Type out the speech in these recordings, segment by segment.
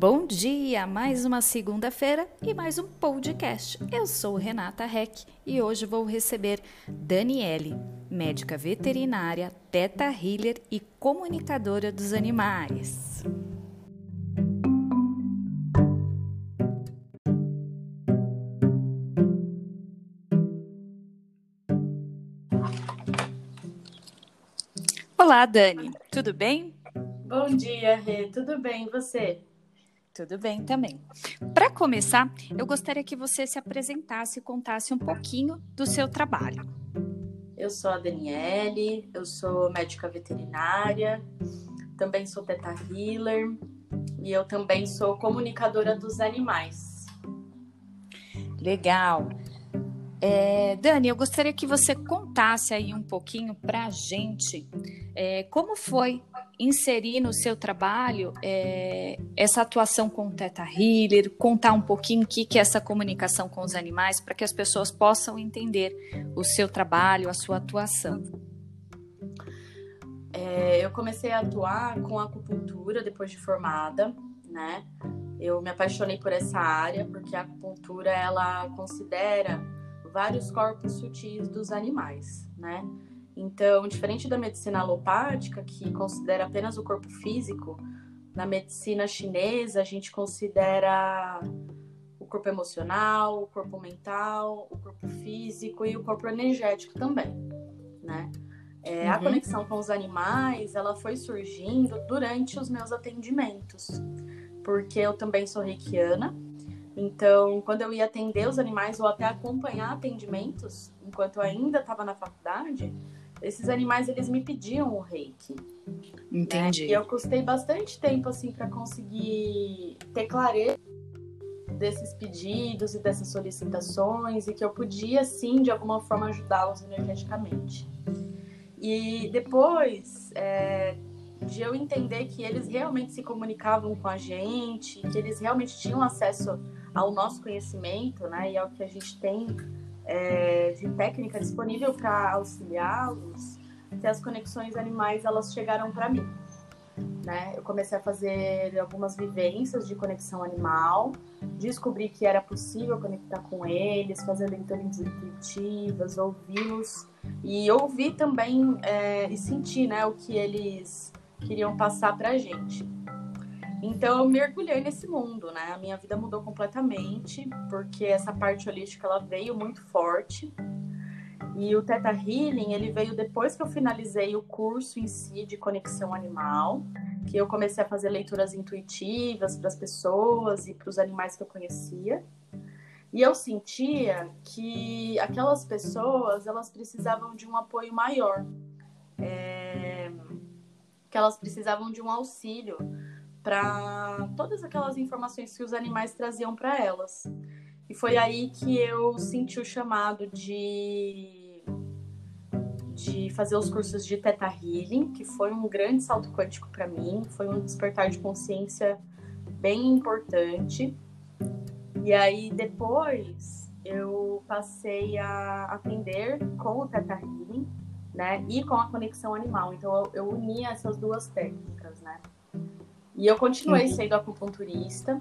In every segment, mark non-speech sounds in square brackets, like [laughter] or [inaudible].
Bom dia! Mais uma segunda-feira e mais um podcast. Eu sou Renata Reck e hoje vou receber Daniele, médica veterinária, teta healer e comunicadora dos animais. Olá, Dani. Tudo bem? Bom dia, Rê. Tudo bem, e você? Tudo bem também. Para começar, eu gostaria que você se apresentasse e contasse um pouquinho do seu trabalho. Eu sou a Daniele, eu sou médica veterinária, também sou teta healer e eu também sou comunicadora dos animais. Legal. É, Dani, eu gostaria que você contasse aí um pouquinho para a gente é, como foi inserir no seu trabalho é, essa atuação com o Teta Healer, contar um pouquinho o que, que é essa comunicação com os animais, para que as pessoas possam entender o seu trabalho, a sua atuação. É, eu comecei a atuar com acupuntura depois de formada, né? Eu me apaixonei por essa área porque a acupuntura ela considera vários corpos sutis dos animais, né? Então, diferente da medicina alopática, que considera apenas o corpo físico, na medicina chinesa a gente considera o corpo emocional, o corpo mental, o corpo físico e o corpo energético também, né? É, uhum. A conexão com os animais, ela foi surgindo durante os meus atendimentos, porque eu também sou reikiana, então, quando eu ia atender os animais ou até acompanhar atendimentos, enquanto eu ainda estava na faculdade, esses animais eles me pediam o reiki. Entendi. Né? E eu custei bastante tempo assim para conseguir ter clareza desses pedidos e dessas solicitações e que eu podia sim de alguma forma ajudá-los energeticamente. E depois é, de eu entender que eles realmente se comunicavam com a gente, que eles realmente tinham acesso ao nosso conhecimento, né, e ao que a gente tem é, de técnica disponível para auxiliá-los, que as conexões animais elas chegaram para mim. Né? Eu comecei a fazer algumas vivências de conexão animal, descobri que era possível conectar com eles, fazer leituras intuitivas, ouvi-los e ouvir também é, e sentir né, o que eles queriam passar para a gente. Então eu mergulhei nesse mundo, né? A minha vida mudou completamente, porque essa parte holística ela veio muito forte. E o Theta Healing, ele veio depois que eu finalizei o curso em si de conexão animal, que eu comecei a fazer leituras intuitivas para as pessoas e para os animais que eu conhecia. E eu sentia que aquelas pessoas, elas precisavam de um apoio maior. É... Que elas precisavam de um auxílio para todas aquelas informações que os animais traziam para elas. E foi aí que eu senti o chamado de de fazer os cursos de Theta Healing, que foi um grande salto quântico para mim, foi um despertar de consciência bem importante. E aí depois eu passei a atender com o Theta Healing, né, e com a conexão animal. Então eu, eu uni essas duas técnicas, né? E eu continuei uhum. sendo acupunturista.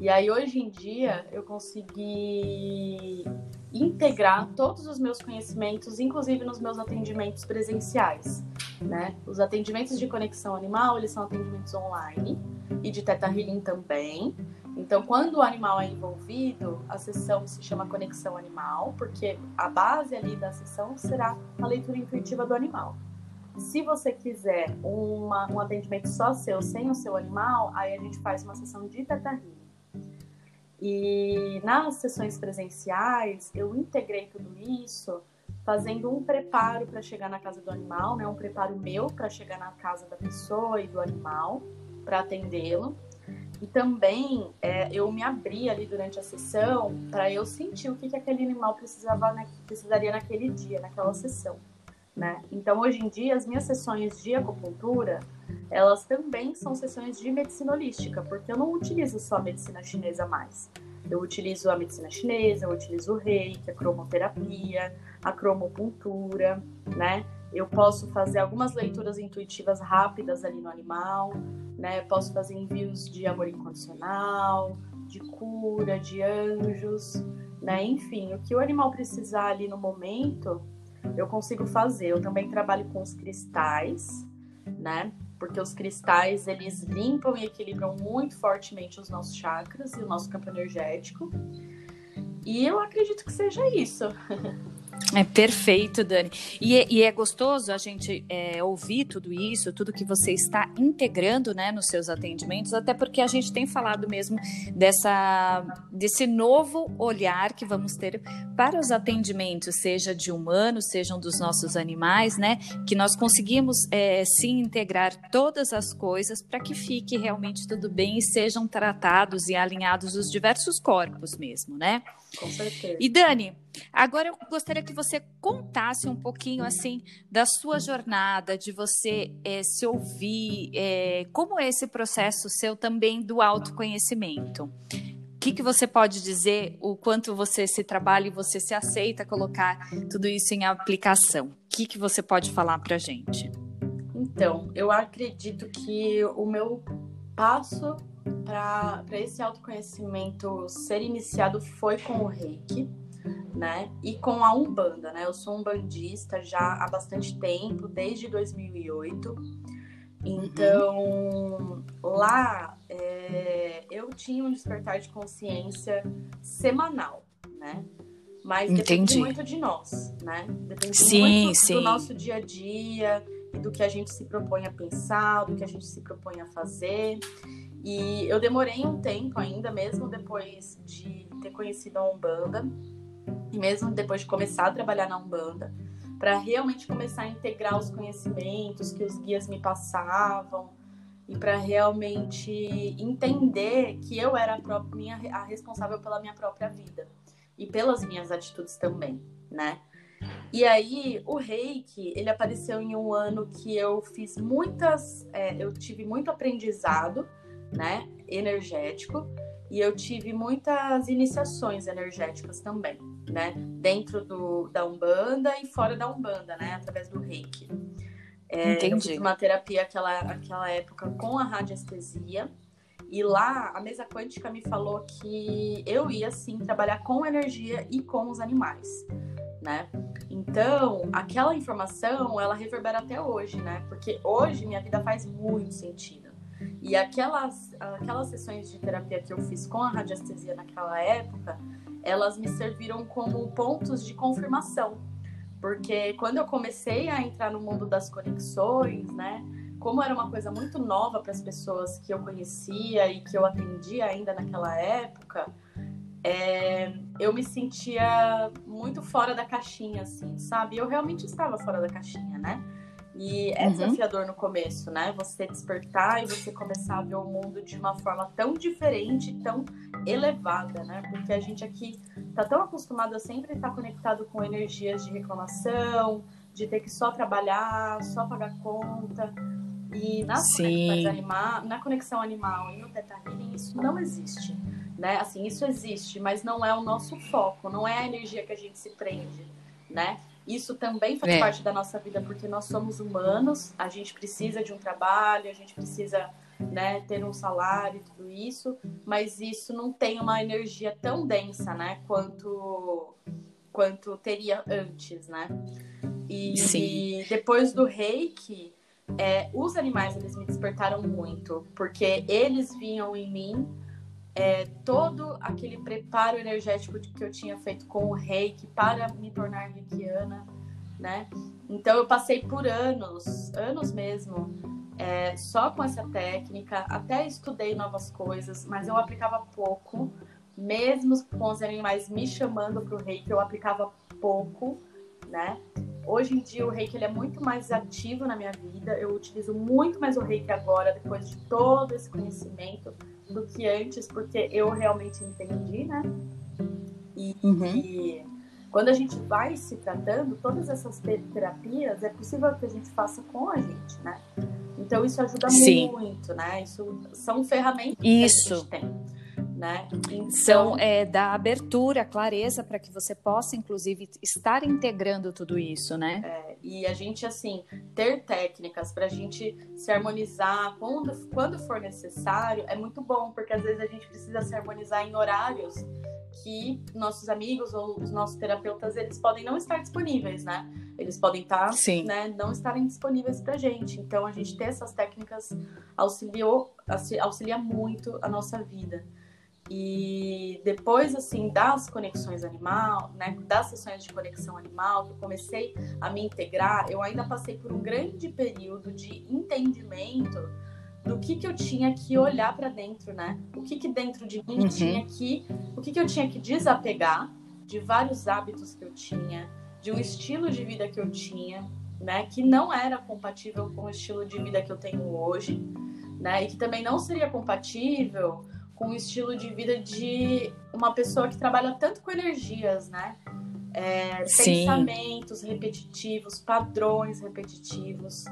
E aí, hoje em dia, eu consegui integrar todos os meus conhecimentos, inclusive nos meus atendimentos presenciais. Né? Os atendimentos de conexão animal, eles são atendimentos online e de teta healing também. Então, quando o animal é envolvido, a sessão se chama conexão animal, porque a base ali da sessão será a leitura intuitiva do animal. Se você quiser uma, um atendimento só seu, sem o seu animal, aí a gente faz uma sessão de teta. E nas sessões presenciais, eu integrei tudo isso fazendo um preparo para chegar na casa do animal, né? Um preparo meu para chegar na casa da pessoa e do animal para atendê-lo. E também é, eu me abri ali durante a sessão para eu sentir o que, que aquele animal precisava, né, precisaria naquele dia, naquela sessão né? Então, hoje em dia, as minhas sessões de acupuntura, elas também são sessões de medicina holística, porque eu não utilizo só a medicina chinesa mais. Eu utilizo a medicina chinesa, eu utilizo o reiki, a cromoterapia, a cromopuntura, né? Eu posso fazer algumas leituras intuitivas rápidas ali no animal, né? Posso fazer envios de amor incondicional, de cura, de anjos, né? Enfim, o que o animal precisar ali no momento, eu consigo fazer. Eu também trabalho com os cristais, né? Porque os cristais, eles limpam e equilibram muito fortemente os nossos chakras e o nosso campo energético. E eu acredito que seja isso. [laughs] É perfeito, Dani. E, é, e é gostoso a gente é, ouvir tudo isso, tudo que você está integrando né, nos seus atendimentos, até porque a gente tem falado mesmo dessa, desse novo olhar que vamos ter para os atendimentos, seja de humanos, sejam dos nossos animais, né? Que nós conseguimos é, sim integrar todas as coisas para que fique realmente tudo bem e sejam tratados e alinhados os diversos corpos mesmo, né? Com certeza. E Dani, agora eu gostaria que você contasse um pouquinho assim da sua jornada, de você é, se ouvir, é, como é esse processo seu também do autoconhecimento. O que, que você pode dizer, o quanto você se trabalha e você se aceita colocar tudo isso em aplicação? O que, que você pode falar para gente? Então, eu acredito que o meu passo para esse autoconhecimento ser iniciado foi com o reiki, né? E com a Umbanda, né? Eu sou umbandista já há bastante tempo, desde 2008. Então, uhum. lá é, eu tinha um despertar de consciência semanal, né? Mas Entendi. depende muito de nós, né? Depende sim, muito sim. do nosso dia a dia e do que a gente se propõe a pensar, do que a gente se propõe a fazer. E eu demorei um tempo ainda, mesmo depois de ter conhecido a Umbanda, mesmo depois de começar a trabalhar na Umbanda, para realmente começar a integrar os conhecimentos que os guias me passavam e para realmente entender que eu era a, própria, minha, a responsável pela minha própria vida e pelas minhas atitudes também, né? E aí, o reiki, ele apareceu em um ano que eu fiz muitas, é, eu tive muito aprendizado né, energético, e eu tive muitas iniciações energéticas também, né, dentro do, da Umbanda e fora da Umbanda, né, através do Reiki. É, Entendi. Eu fiz uma terapia aquela, aquela época com a radiestesia, e lá a mesa quântica me falou que eu ia sim trabalhar com energia e com os animais, né? Então, aquela informação, ela reverbera até hoje, né? Porque hoje minha vida faz muito sentido. E aquelas, aquelas sessões de terapia que eu fiz com a radiestesia naquela época, elas me serviram como pontos de confirmação. Porque quando eu comecei a entrar no mundo das conexões, né? Como era uma coisa muito nova para as pessoas que eu conhecia e que eu atendia ainda naquela época, é, eu me sentia muito fora da caixinha, assim, sabe? Eu realmente estava fora da caixinha, né? E é uhum. desafiador no começo, né? Você despertar e você começar a ver o mundo de uma forma tão diferente, tão elevada, né? Porque a gente aqui tá tão acostumado a sempre estar conectado com energias de reclamação, de ter que só trabalhar, só pagar conta. E na, animal, na conexão animal e no Teta Healing, isso não existe. Né? Assim, isso existe, mas não é o nosso foco, não é a energia que a gente se prende, né? Isso também faz é. parte da nossa vida, porque nós somos humanos, a gente precisa de um trabalho, a gente precisa né, ter um salário e tudo isso, mas isso não tem uma energia tão densa, né, quanto, quanto teria antes, né? E, e depois do reiki, é, os animais eles me despertaram muito, porque eles vinham em mim é, todo aquele preparo energético que eu tinha feito com o reiki para me tornar reikiana, né? Então eu passei por anos, anos mesmo, é, só com essa técnica, até estudei novas coisas, mas eu aplicava pouco, mesmo com os animais me chamando para o reiki, eu aplicava pouco, né? Hoje em dia o reiki ele é muito mais ativo na minha vida, eu utilizo muito mais o reiki agora, depois de todo esse conhecimento, do que antes, porque eu realmente entendi, né? E, uhum. e, quando a gente vai se tratando, todas essas terapias é possível que a gente faça com a gente, né? Então isso ajuda Sim. muito, né? Isso são ferramentas isso. que a gente tem. Né? Então, São é, da abertura, clareza para que você possa, inclusive, estar integrando tudo isso, né? É, E a gente, assim, ter técnicas para a gente se harmonizar quando, quando for necessário é muito bom, porque às vezes a gente precisa se harmonizar em horários que nossos amigos ou os nossos terapeutas eles podem não estar disponíveis, né? Eles podem estar, Sim. né, não estarem disponíveis para gente. Então a gente ter essas técnicas auxiliou, auxilia muito a nossa vida. E depois, assim, das conexões animal, né, das sessões de conexão animal, que eu comecei a me integrar, eu ainda passei por um grande período de entendimento do que que eu tinha que olhar para dentro, né? O que que dentro de mim uhum. tinha que, o que que eu tinha que desapegar de vários hábitos que eu tinha, de um estilo de vida que eu tinha, né, que não era compatível com o estilo de vida que eu tenho hoje, né? E que também não seria compatível com o estilo de vida de uma pessoa que trabalha tanto com energias, né? É, pensamentos repetitivos, padrões repetitivos.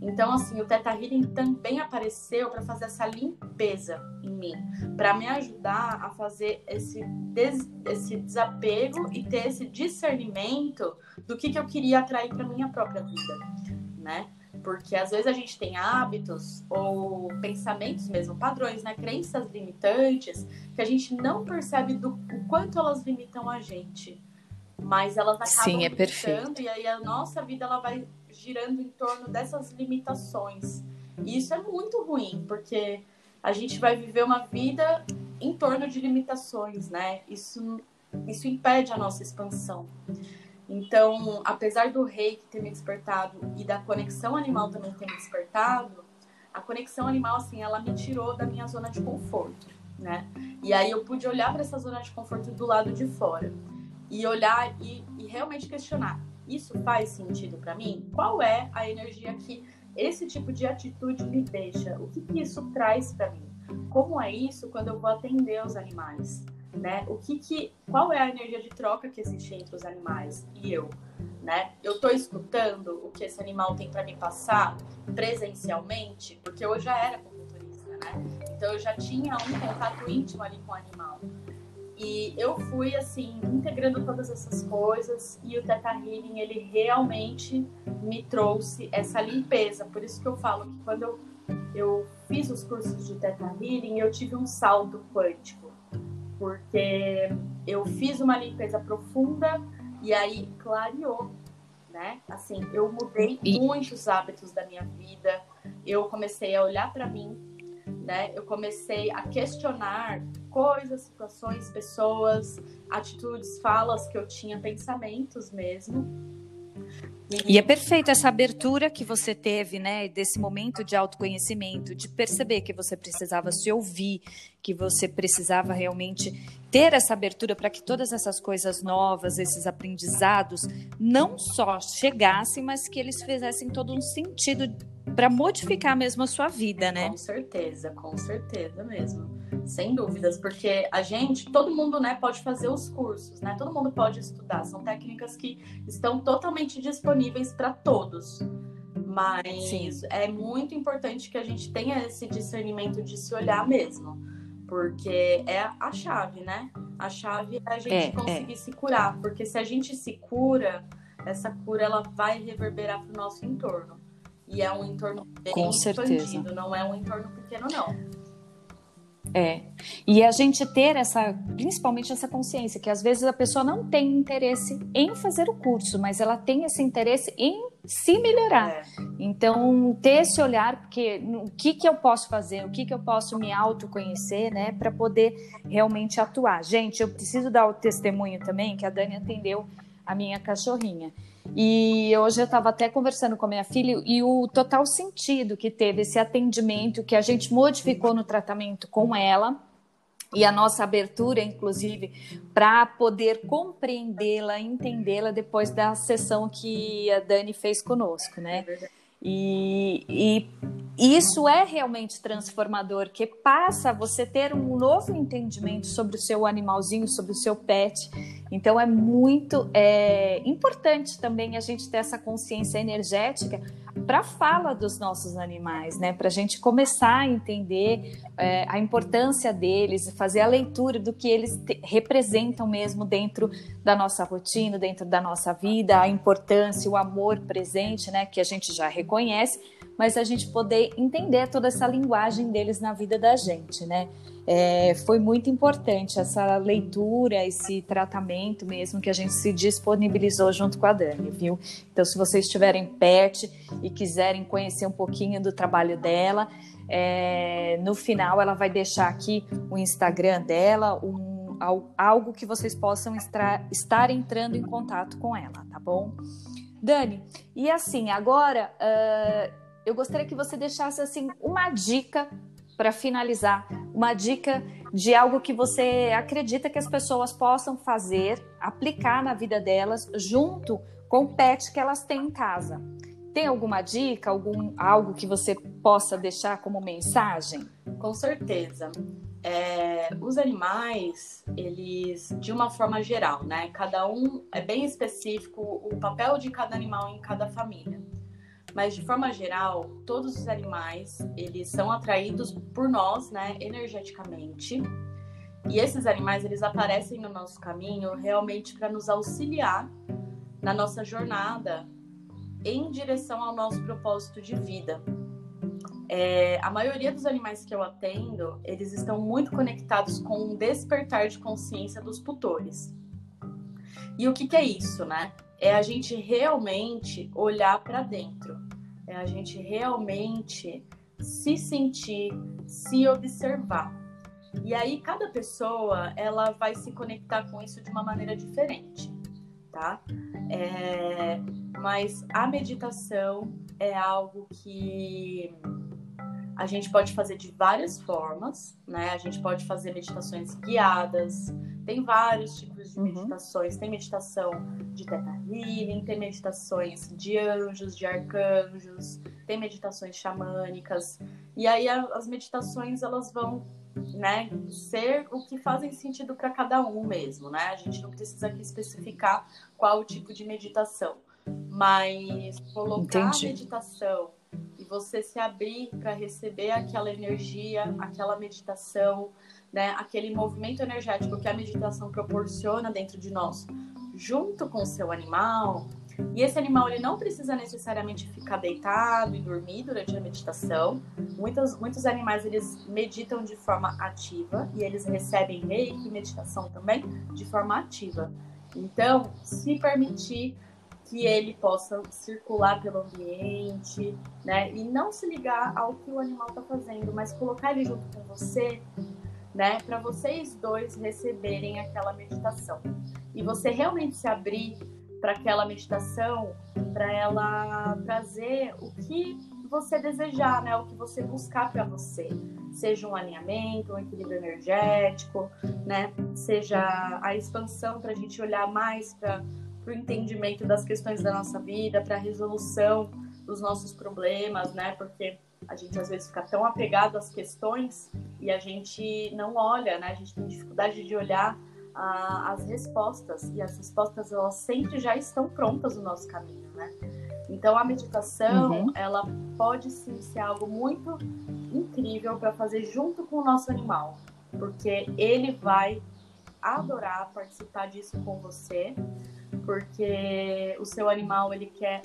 Então, assim, o Teta Healing também apareceu para fazer essa limpeza em mim, para me ajudar a fazer esse, des, esse desapego e ter esse discernimento do que, que eu queria atrair para minha própria vida, né? Porque às vezes a gente tem hábitos ou pensamentos mesmo, padrões, né? Crenças limitantes que a gente não percebe do o quanto elas limitam a gente. Mas elas acabam Sim, é perfeito. e aí a nossa vida ela vai girando em torno dessas limitações. E isso é muito ruim, porque a gente vai viver uma vida em torno de limitações, né? Isso, isso impede a nossa expansão. Então, apesar do reiki ter me despertado e da conexão animal também ter me despertado, a conexão animal, assim, ela me tirou da minha zona de conforto, né? E aí eu pude olhar para essa zona de conforto do lado de fora e olhar e, e realmente questionar: isso faz sentido para mim? Qual é a energia que esse tipo de atitude me deixa? O que, que isso traz para mim? Como é isso quando eu vou atender os animais? né? O que que, qual é a energia de troca que existe entre os animais e eu, né? Eu estou escutando o que esse animal tem para me passar presencialmente, porque eu já era acupunturista, né? Então eu já tinha um contato íntimo ali com o animal. E eu fui assim integrando todas essas coisas e o Teta Healing ele realmente me trouxe essa limpeza. Por isso que eu falo que quando eu, eu fiz os cursos de Teta Healing, eu tive um salto quântico porque eu fiz uma limpeza profunda e aí clareou, né? Assim, eu mudei muitos hábitos da minha vida. Eu comecei a olhar para mim, né? Eu comecei a questionar coisas, situações, pessoas, atitudes, falas que eu tinha, pensamentos mesmo. E é perfeito essa abertura que você teve, né, desse momento de autoconhecimento, de perceber que você precisava se ouvir, que você precisava realmente ter essa abertura para que todas essas coisas novas, esses aprendizados, não só chegassem, mas que eles fizessem todo um sentido para modificar mesmo a sua vida, né? Com certeza, com certeza mesmo. Sem dúvidas, porque a gente, todo mundo, né, pode fazer os cursos, né? Todo mundo pode estudar. São técnicas que estão totalmente disponíveis para todos. Mas Sim. é muito importante que a gente tenha esse discernimento de se olhar mesmo. Porque é a chave, né? A chave é a gente é, é. conseguir é. se curar. Porque se a gente se cura, essa cura ela vai reverberar para o nosso entorno. E é um entorno bem Com expandido, certeza. não é um entorno pequeno, não. É. E a gente ter essa, principalmente essa consciência, que às vezes a pessoa não tem interesse em fazer o curso, mas ela tem esse interesse em se melhorar. É. Então, ter esse olhar, porque o que, que eu posso fazer, o que, que eu posso me autoconhecer, né, para poder realmente atuar. Gente, eu preciso dar o testemunho também que a Dani atendeu a minha cachorrinha. E hoje eu estava até conversando com a minha filha e o total sentido que teve esse atendimento que a gente modificou no tratamento com ela e a nossa abertura, inclusive, para poder compreendê-la, entendê-la depois da sessão que a Dani fez conosco, né? É e, e isso é realmente transformador, que passa a você ter um novo entendimento sobre o seu animalzinho, sobre o seu pet. Então é muito é, importante também a gente ter essa consciência energética para a fala dos nossos animais, né? Para a gente começar a entender é, a importância deles, fazer a leitura do que eles representam mesmo dentro da nossa rotina, dentro da nossa vida, a importância, o amor presente, né? Que a gente já reconhece, mas a gente poder entender toda essa linguagem deles na vida da gente, né? É, foi muito importante essa leitura, esse tratamento mesmo que a gente se disponibilizou junto com a Dani, viu? Então, se vocês estiverem perto e quiserem conhecer um pouquinho do trabalho dela, é, no final ela vai deixar aqui o Instagram dela, um, algo que vocês possam estar, estar entrando em contato com ela, tá bom? Dani, e assim, agora uh, eu gostaria que você deixasse assim uma dica para finalizar, uma dica de algo que você acredita que as pessoas possam fazer, aplicar na vida delas, junto com o pet que elas têm em casa. Tem alguma dica, algum algo que você possa deixar como mensagem? Com certeza. É, os animais, eles, de uma forma geral, né? Cada um é bem específico o papel de cada animal em cada família. Mas de forma geral, todos os animais, eles são atraídos por nós, né, energeticamente. E esses animais, eles aparecem no nosso caminho realmente para nos auxiliar na nossa jornada em direção ao nosso propósito de vida. É, a maioria dos animais que eu atendo, eles estão muito conectados com o despertar de consciência dos tutores. E o que, que é isso, né? é a gente realmente olhar para dentro, é a gente realmente se sentir, se observar. E aí cada pessoa ela vai se conectar com isso de uma maneira diferente, tá? É, mas a meditação é algo que a gente pode fazer de várias formas, né? A gente pode fazer meditações guiadas, tem vários tipos de uhum. meditações. Tem meditação de Teta Healing, tem meditações de anjos, de arcanjos, tem meditações xamânicas. E aí as meditações elas vão né, ser o que fazem sentido para cada um mesmo, né? A gente não precisa aqui especificar qual o tipo de meditação, mas colocar Entendi. a meditação você se abrir para receber aquela energia, aquela meditação, né, aquele movimento energético que a meditação proporciona dentro de nós, junto com o seu animal. E esse animal ele não precisa necessariamente ficar deitado e dormir durante a meditação. Muitos, muitos animais eles meditam de forma ativa e eles recebem reiki, meditação também, de forma ativa. Então, se permitir que ele possa circular pelo ambiente, né? E não se ligar ao que o animal está fazendo, mas colocar ele junto com você, né? Para vocês dois receberem aquela meditação. E você realmente se abrir para aquela meditação, para ela trazer o que você desejar, né? O que você buscar para você. Seja um alinhamento, um equilíbrio energético, né? Seja a expansão para a gente olhar mais para o entendimento das questões da nossa vida, para a resolução dos nossos problemas, né? Porque a gente às vezes fica tão apegado às questões e a gente não olha, né? A gente tem dificuldade de olhar ah, as respostas e as respostas elas sempre já estão prontas no nosso caminho, né? Então a meditação uhum. ela pode sim ser algo muito incrível para fazer junto com o nosso animal, porque ele vai adorar participar disso com você, porque o seu animal ele quer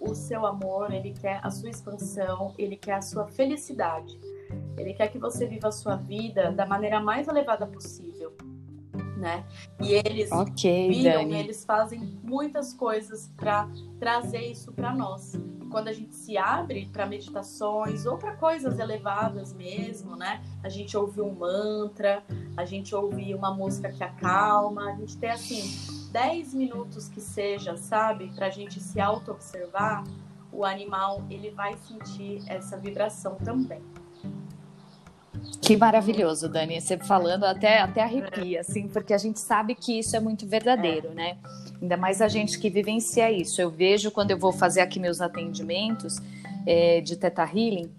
o seu amor, ele quer a sua expansão, ele quer a sua felicidade. Ele quer que você viva a sua vida da maneira mais elevada possível, né? E eles okay, viram, eles fazem muitas coisas para trazer isso para nós. E quando a gente se abre para meditações ou para coisas elevadas mesmo, né? A gente ouve um mantra, a gente ouve uma música que acalma, a gente tem assim 10 minutos que seja, sabe, para a gente se auto-observar, o animal ele vai sentir essa vibração também. Que maravilhoso, Dani. Você falando até, até arrepia, assim, porque a gente sabe que isso é muito verdadeiro, é. né? Ainda mais a gente que vivencia isso. Eu vejo quando eu vou fazer aqui meus atendimentos é, de Teta Healing,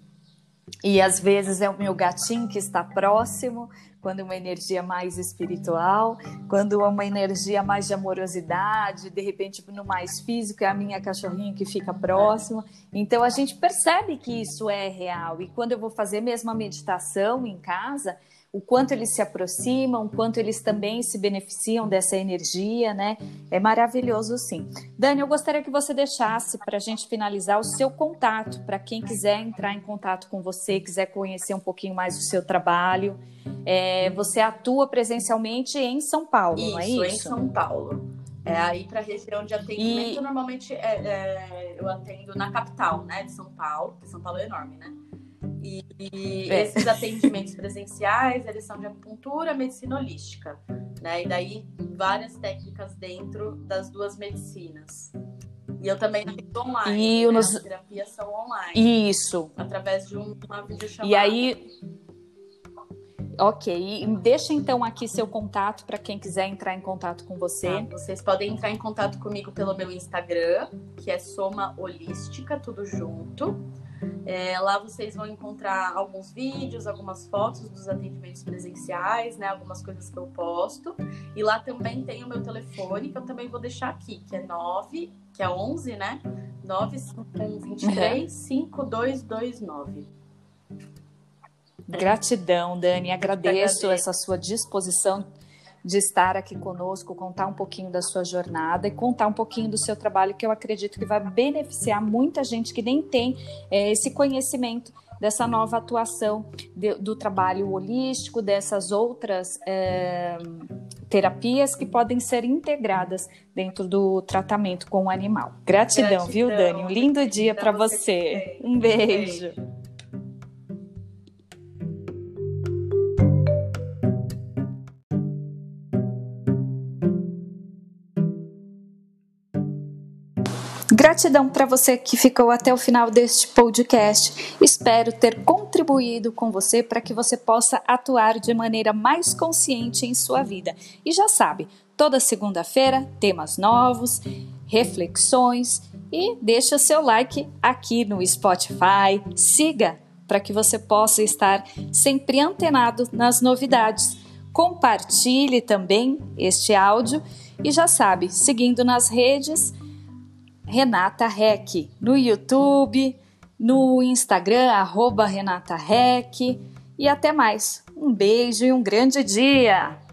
E às vezes é o meu gatinho que está próximo, quando uma energia mais espiritual, quando uma energia mais de amorosidade, de repente no mais físico é a minha cachorrinha que fica próxima. Então a gente percebe que isso é real. E quando eu vou fazer mesmo a meditação em casa, o quanto eles se aproximam, o quanto eles também se beneficiam dessa energia, né? É maravilhoso, sim. Dani, eu gostaria que você deixasse para a gente finalizar o seu contato, para quem quiser entrar em contato com você, quiser conhecer um pouquinho mais do seu trabalho. É, você atua presencialmente em São Paulo, isso, não é isso? em São Paulo. É aí para a região de atendimento, e... normalmente é, é, eu atendo na capital, né, de São Paulo, porque São Paulo é enorme, né? E, e é. esses atendimentos presenciais, eles são de acupuntura, medicina holística, né? E daí várias técnicas dentro das duas medicinas. E eu também atendo online. E né? nos... As terapias são online. Isso. Através de uma videochamada. E aí. Ok, deixa então aqui seu contato para quem quiser entrar em contato com você. Tá, vocês podem entrar em contato comigo pelo meu Instagram, que é Soma Holística, tudo junto. É, lá vocês vão encontrar alguns vídeos, algumas fotos dos atendimentos presenciais, né? Algumas coisas que eu posto. E lá também tem o meu telefone, que eu também vou deixar aqui, que é 9, que é 11, né? 95123 5229. [laughs] Gratidão, Dani. Agradeço essa sua disposição de estar aqui conosco, contar um pouquinho da sua jornada e contar um pouquinho do seu trabalho, que eu acredito que vai beneficiar muita gente que nem tem é, esse conhecimento dessa nova atuação de, do trabalho holístico, dessas outras é, terapias que podem ser integradas dentro do tratamento com o animal. Gratidão, Gratidão. viu, Dani? Um lindo dia para você. Um beijo. beijo. Gratidão para você que ficou até o final deste podcast. Espero ter contribuído com você para que você possa atuar de maneira mais consciente em sua vida. E já sabe, toda segunda-feira temas novos, reflexões e deixa seu like aqui no Spotify. Siga para que você possa estar sempre antenado nas novidades. Compartilhe também este áudio e já sabe, seguindo nas redes Renata Rec, no YouTube, no Instagram, arroba Renata Rec. E até mais. Um beijo e um grande dia!